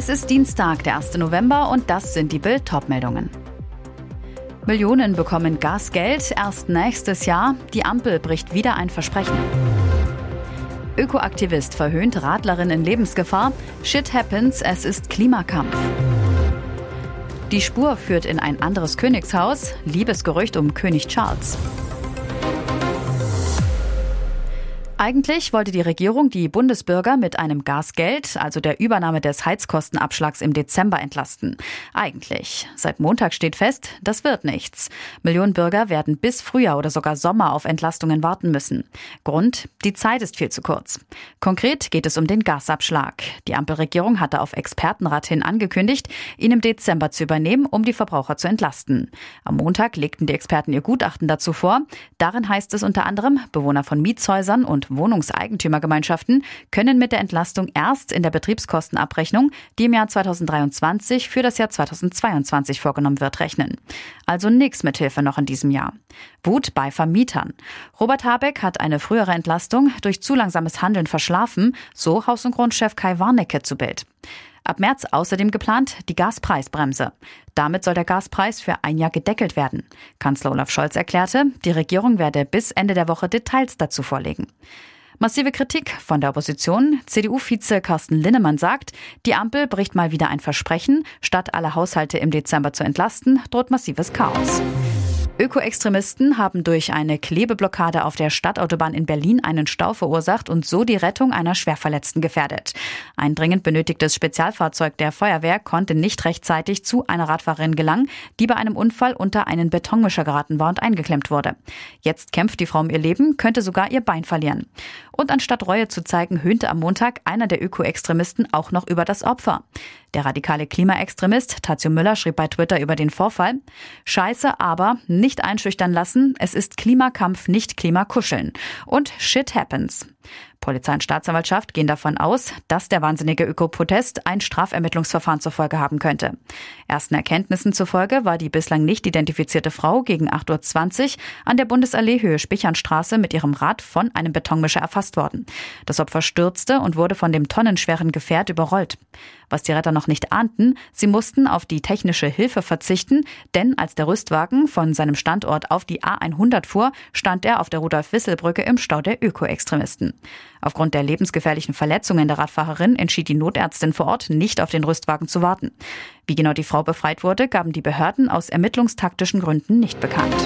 Es ist Dienstag, der 1. November und das sind die Bild-Top-Meldungen. Millionen bekommen Gasgeld erst nächstes Jahr. Die Ampel bricht wieder ein Versprechen. Ökoaktivist verhöhnt Radlerin in Lebensgefahr. Shit happens, es ist Klimakampf. Die Spur führt in ein anderes Königshaus. Liebesgerücht um König Charles. Eigentlich wollte die Regierung die Bundesbürger mit einem Gasgeld, also der Übernahme des Heizkostenabschlags im Dezember entlasten. Eigentlich. Seit Montag steht fest, das wird nichts. Millionen Bürger werden bis Frühjahr oder sogar Sommer auf Entlastungen warten müssen. Grund, die Zeit ist viel zu kurz. Konkret geht es um den Gasabschlag. Die Ampelregierung hatte auf Expertenrat hin angekündigt, ihn im Dezember zu übernehmen, um die Verbraucher zu entlasten. Am Montag legten die Experten ihr Gutachten dazu vor. Darin heißt es unter anderem, Bewohner von Mietshäusern und Wohnungseigentümergemeinschaften können mit der Entlastung erst in der Betriebskostenabrechnung, die im Jahr 2023 für das Jahr 2022 vorgenommen wird, rechnen. Also nichts mit Hilfe noch in diesem Jahr. Wut bei Vermietern. Robert Habeck hat eine frühere Entlastung durch zu langsames Handeln verschlafen, so Haus- und Grundchef Kai Warnecke zu Bild. Ab März außerdem geplant die Gaspreisbremse. Damit soll der Gaspreis für ein Jahr gedeckelt werden. Kanzler Olaf Scholz erklärte, die Regierung werde bis Ende der Woche Details dazu vorlegen. Massive Kritik von der Opposition. CDU-Vize Carsten Linnemann sagt, die Ampel bricht mal wieder ein Versprechen. Statt alle Haushalte im Dezember zu entlasten, droht massives Chaos. Ökoextremisten haben durch eine Klebeblockade auf der Stadtautobahn in Berlin einen Stau verursacht und so die Rettung einer Schwerverletzten gefährdet. Ein dringend benötigtes Spezialfahrzeug der Feuerwehr konnte nicht rechtzeitig zu einer Radfahrerin gelangen, die bei einem Unfall unter einen Betonmischer geraten war und eingeklemmt wurde. Jetzt kämpft die Frau um ihr Leben, könnte sogar ihr Bein verlieren. Und anstatt Reue zu zeigen, höhnte am Montag einer der Ökoextremisten auch noch über das Opfer. Der radikale Klimaextremist Tazio Müller schrieb bei Twitter über den Vorfall, Scheiße, aber nicht einschüchtern lassen, es ist Klimakampf, nicht Klimakuscheln. Und shit happens. Polizei und Staatsanwaltschaft gehen davon aus, dass der wahnsinnige Ökoprotest ein Strafermittlungsverfahren zur Folge haben könnte. Ersten Erkenntnissen zufolge war die bislang nicht identifizierte Frau gegen 8.20 Uhr an der Bundesallee Höhe Spichernstraße mit ihrem Rad von einem Betonmischer erfasst worden. Das Opfer stürzte und wurde von dem tonnenschweren Gefährt überrollt. Was die Retter noch nicht ahnten, sie mussten auf die technische Hilfe verzichten, denn als der Rüstwagen von seinem Standort auf die A100 fuhr, stand er auf der Rudolf-Wissel-Brücke im Stau der Öko-Extremisten. Aufgrund der lebensgefährlichen Verletzungen der Radfahrerin entschied die Notärztin vor Ort, nicht auf den Rüstwagen zu warten. Wie genau die Frau befreit wurde, gaben die Behörden aus ermittlungstaktischen Gründen nicht bekannt.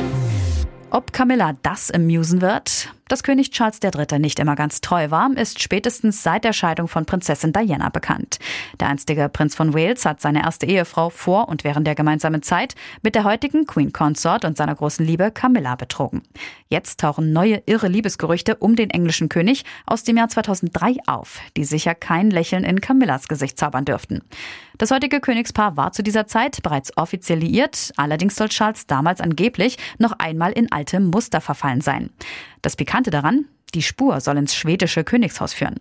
Ob Camilla das amusen wird? Dass König Charles III. nicht immer ganz treu war, ist spätestens seit der Scheidung von Prinzessin Diana bekannt. Der einstige Prinz von Wales hat seine erste Ehefrau vor und während der gemeinsamen Zeit mit der heutigen Queen Consort und seiner großen Liebe Camilla betrogen. Jetzt tauchen neue irre Liebesgerüchte um den englischen König aus dem Jahr 2003 auf, die sicher kein Lächeln in Camillas Gesicht zaubern dürften. Das heutige Königspaar war zu dieser Zeit bereits offiziell liiert, allerdings soll Charles damals angeblich noch einmal in alte Muster verfallen sein. Das Pikante daran, die Spur soll ins schwedische Königshaus führen.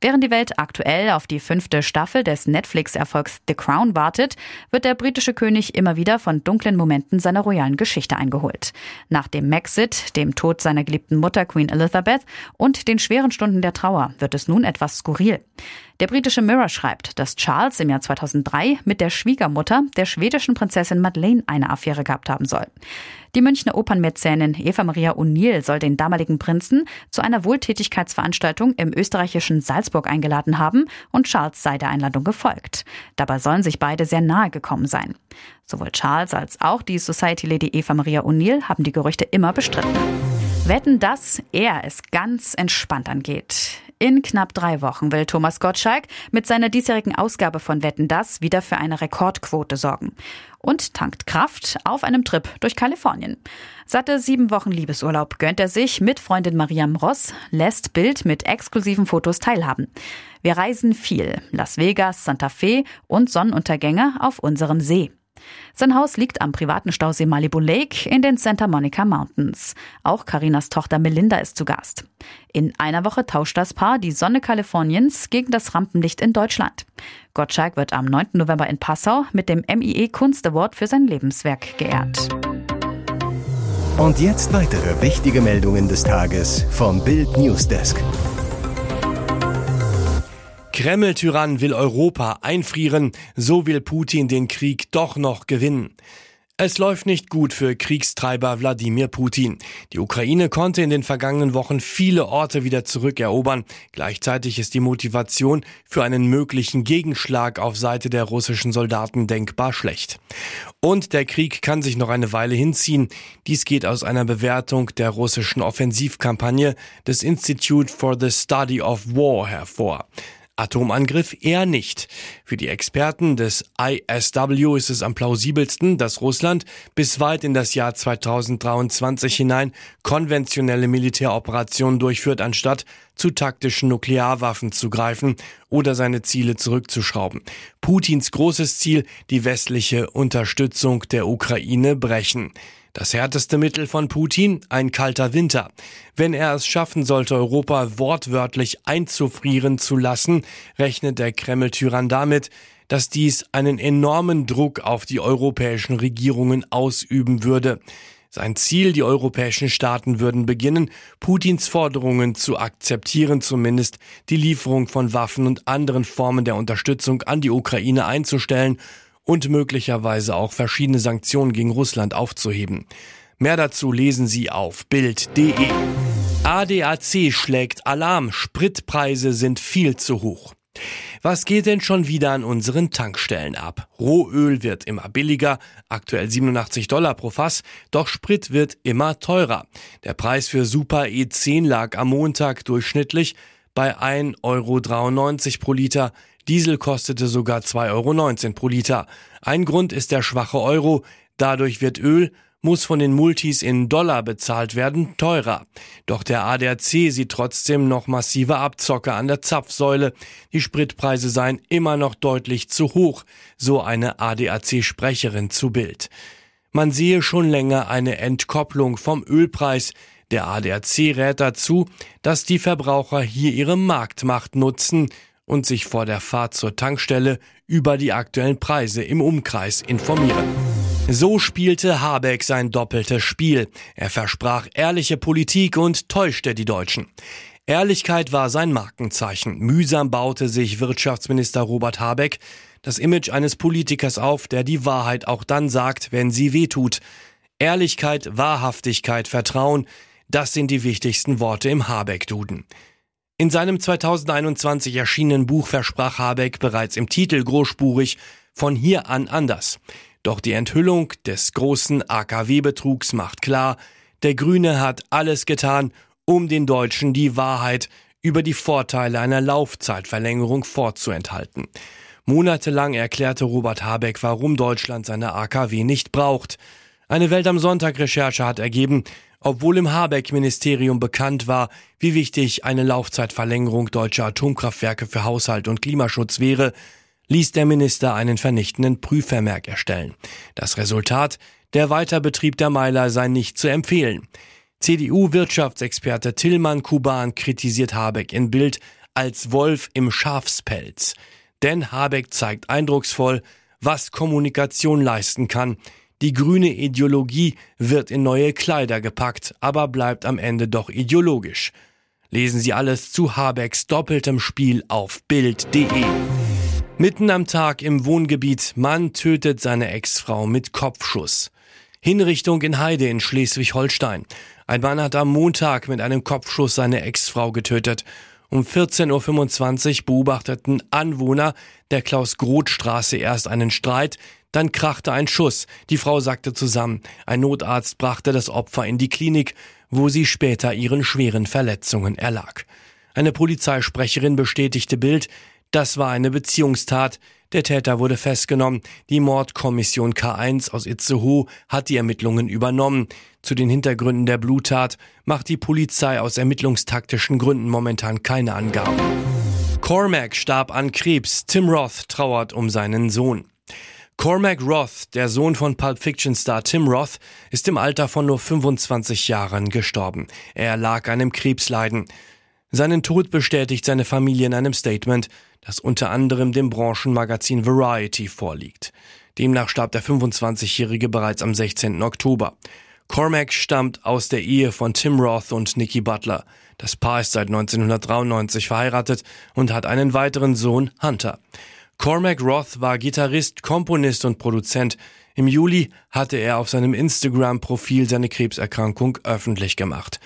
Während die Welt aktuell auf die fünfte Staffel des Netflix-Erfolgs The Crown wartet, wird der britische König immer wieder von dunklen Momenten seiner royalen Geschichte eingeholt. Nach dem Maxit, dem Tod seiner geliebten Mutter Queen Elizabeth und den schweren Stunden der Trauer wird es nun etwas skurril. Der britische Mirror schreibt, dass Charles im Jahr 2003 mit der Schwiegermutter der schwedischen Prinzessin Madeleine eine Affäre gehabt haben soll. Die Münchner Opernmäzenin Eva Maria O'Neill soll den damaligen Prinzen zu einer Wohltätigkeitsveranstaltung im österreichischen Salzburg eingeladen haben und Charles sei der Einladung gefolgt. Dabei sollen sich beide sehr nahe gekommen sein. Sowohl Charles als auch die Society Lady Eva Maria O'Neill haben die Gerüchte immer bestritten. Wetten, dass er es ganz entspannt angeht. In knapp drei Wochen will Thomas Gottschalk mit seiner diesjährigen Ausgabe von Wetten das wieder für eine Rekordquote sorgen. Und tankt Kraft auf einem Trip durch Kalifornien. Satte sieben Wochen Liebesurlaub gönnt er sich mit Freundin Mariam Ross, lässt Bild mit exklusiven Fotos teilhaben. Wir reisen viel. Las Vegas, Santa Fe und Sonnenuntergänge auf unserem See. Sein Haus liegt am privaten Stausee Malibu Lake in den Santa Monica Mountains. Auch Karinas Tochter Melinda ist zu Gast. In einer Woche tauscht das Paar die Sonne Kaliforniens gegen das Rampenlicht in Deutschland. Gottschalk wird am 9. November in Passau mit dem MIE Kunst Award für sein Lebenswerk geehrt. Und jetzt weitere wichtige Meldungen des Tages vom Bild Newsdesk. Kreml-Tyrann will Europa einfrieren, so will Putin den Krieg doch noch gewinnen. Es läuft nicht gut für Kriegstreiber Wladimir Putin. Die Ukraine konnte in den vergangenen Wochen viele Orte wieder zurückerobern. Gleichzeitig ist die Motivation für einen möglichen Gegenschlag auf Seite der russischen Soldaten denkbar schlecht. Und der Krieg kann sich noch eine Weile hinziehen. Dies geht aus einer Bewertung der russischen Offensivkampagne des Institute for the Study of War hervor. Atomangriff eher nicht. Für die Experten des ISW ist es am plausibelsten, dass Russland bis weit in das Jahr 2023 hinein konventionelle Militäroperationen durchführt, anstatt zu taktischen Nuklearwaffen zu greifen oder seine Ziele zurückzuschrauben. Putins großes Ziel, die westliche Unterstützung der Ukraine brechen. Das härteste Mittel von Putin, ein kalter Winter. Wenn er es schaffen sollte, Europa wortwörtlich einzufrieren zu lassen, rechnet der Kreml-Tyrann damit, dass dies einen enormen Druck auf die europäischen Regierungen ausüben würde. Sein Ziel, die europäischen Staaten würden beginnen, Putins Forderungen zu akzeptieren, zumindest die Lieferung von Waffen und anderen Formen der Unterstützung an die Ukraine einzustellen und möglicherweise auch verschiedene Sanktionen gegen Russland aufzuheben. Mehr dazu lesen Sie auf Bild.de. ADAC schlägt Alarm, Spritpreise sind viel zu hoch. Was geht denn schon wieder an unseren Tankstellen ab? Rohöl wird immer billiger, aktuell 87 Dollar pro Fass, doch Sprit wird immer teurer. Der Preis für Super E10 lag am Montag durchschnittlich bei 1,93 Euro pro Liter, Diesel kostete sogar 2,19 Euro pro Liter. Ein Grund ist der schwache Euro. Dadurch wird Öl, muss von den Multis in Dollar bezahlt werden, teurer. Doch der ADAC sieht trotzdem noch massive Abzocke an der Zapfsäule. Die Spritpreise seien immer noch deutlich zu hoch, so eine ADAC-Sprecherin zu Bild. Man sehe schon länger eine Entkopplung vom Ölpreis. Der ADAC rät dazu, dass die Verbraucher hier ihre Marktmacht nutzen und sich vor der Fahrt zur Tankstelle über die aktuellen Preise im Umkreis informieren. So spielte Habeck sein doppeltes Spiel. Er versprach ehrliche Politik und täuschte die Deutschen. Ehrlichkeit war sein Markenzeichen. Mühsam baute sich Wirtschaftsminister Robert Habeck das Image eines Politikers auf, der die Wahrheit auch dann sagt, wenn sie wehtut. Ehrlichkeit, Wahrhaftigkeit, Vertrauen, das sind die wichtigsten Worte im Habeck-Duden. In seinem 2021 erschienenen Buch versprach Habeck bereits im Titel großspurig von hier an anders. Doch die Enthüllung des großen AKW-Betrugs macht klar, der Grüne hat alles getan, um den Deutschen die Wahrheit über die Vorteile einer Laufzeitverlängerung vorzuenthalten. Monatelang erklärte Robert Habeck, warum Deutschland seine AKW nicht braucht. Eine Welt am Sonntag Recherche hat ergeben, obwohl im Habeck-Ministerium bekannt war, wie wichtig eine Laufzeitverlängerung deutscher Atomkraftwerke für Haushalt und Klimaschutz wäre, ließ der Minister einen vernichtenden Prüfvermerk erstellen. Das Resultat, der Weiterbetrieb der Meiler sei nicht zu empfehlen. CDU-Wirtschaftsexperte Tillmann Kuban kritisiert Habeck in Bild als Wolf im Schafspelz. Denn Habeck zeigt eindrucksvoll, was Kommunikation leisten kann, die grüne Ideologie wird in neue Kleider gepackt, aber bleibt am Ende doch ideologisch. Lesen Sie alles zu Habecks doppeltem Spiel auf Bild.de. Mitten am Tag im Wohngebiet, Mann tötet seine Ex-Frau mit Kopfschuss. Hinrichtung in Heide in Schleswig-Holstein. Ein Mann hat am Montag mit einem Kopfschuss seine Ex-Frau getötet. Um 14.25 Uhr beobachteten Anwohner der Klaus-Groth-Straße erst einen Streit, dann krachte ein Schuss. Die Frau sagte zusammen. Ein Notarzt brachte das Opfer in die Klinik, wo sie später ihren schweren Verletzungen erlag. Eine Polizeisprecherin bestätigte Bild, das war eine Beziehungstat. Der Täter wurde festgenommen. Die Mordkommission K1 aus Itzehoe hat die Ermittlungen übernommen. Zu den Hintergründen der Bluttat macht die Polizei aus ermittlungstaktischen Gründen momentan keine Angaben. Cormac starb an Krebs. Tim Roth trauert um seinen Sohn. Cormac Roth, der Sohn von Pulp Fiction Star Tim Roth, ist im Alter von nur 25 Jahren gestorben. Er erlag einem Krebsleiden. Seinen Tod bestätigt seine Familie in einem Statement, das unter anderem dem Branchenmagazin Variety vorliegt. Demnach starb der 25-Jährige bereits am 16. Oktober. Cormac stammt aus der Ehe von Tim Roth und Nikki Butler. Das Paar ist seit 1993 verheiratet und hat einen weiteren Sohn, Hunter. Cormac Roth war Gitarrist, Komponist und Produzent. Im Juli hatte er auf seinem Instagram-Profil seine Krebserkrankung öffentlich gemacht.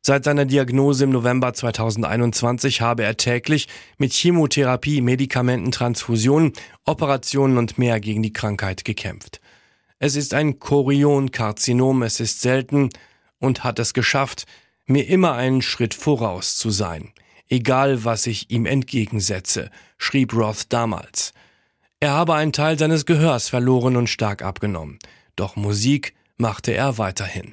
Seit seiner Diagnose im November 2021 habe er täglich mit Chemotherapie, Medikamenten, Transfusionen, Operationen und mehr gegen die Krankheit gekämpft. Es ist ein Chorionkarzinom, es ist selten und hat es geschafft, mir immer einen Schritt voraus zu sein. Egal, was ich ihm entgegensetze, schrieb Roth damals. Er habe einen Teil seines Gehörs verloren und stark abgenommen. Doch Musik machte er weiterhin.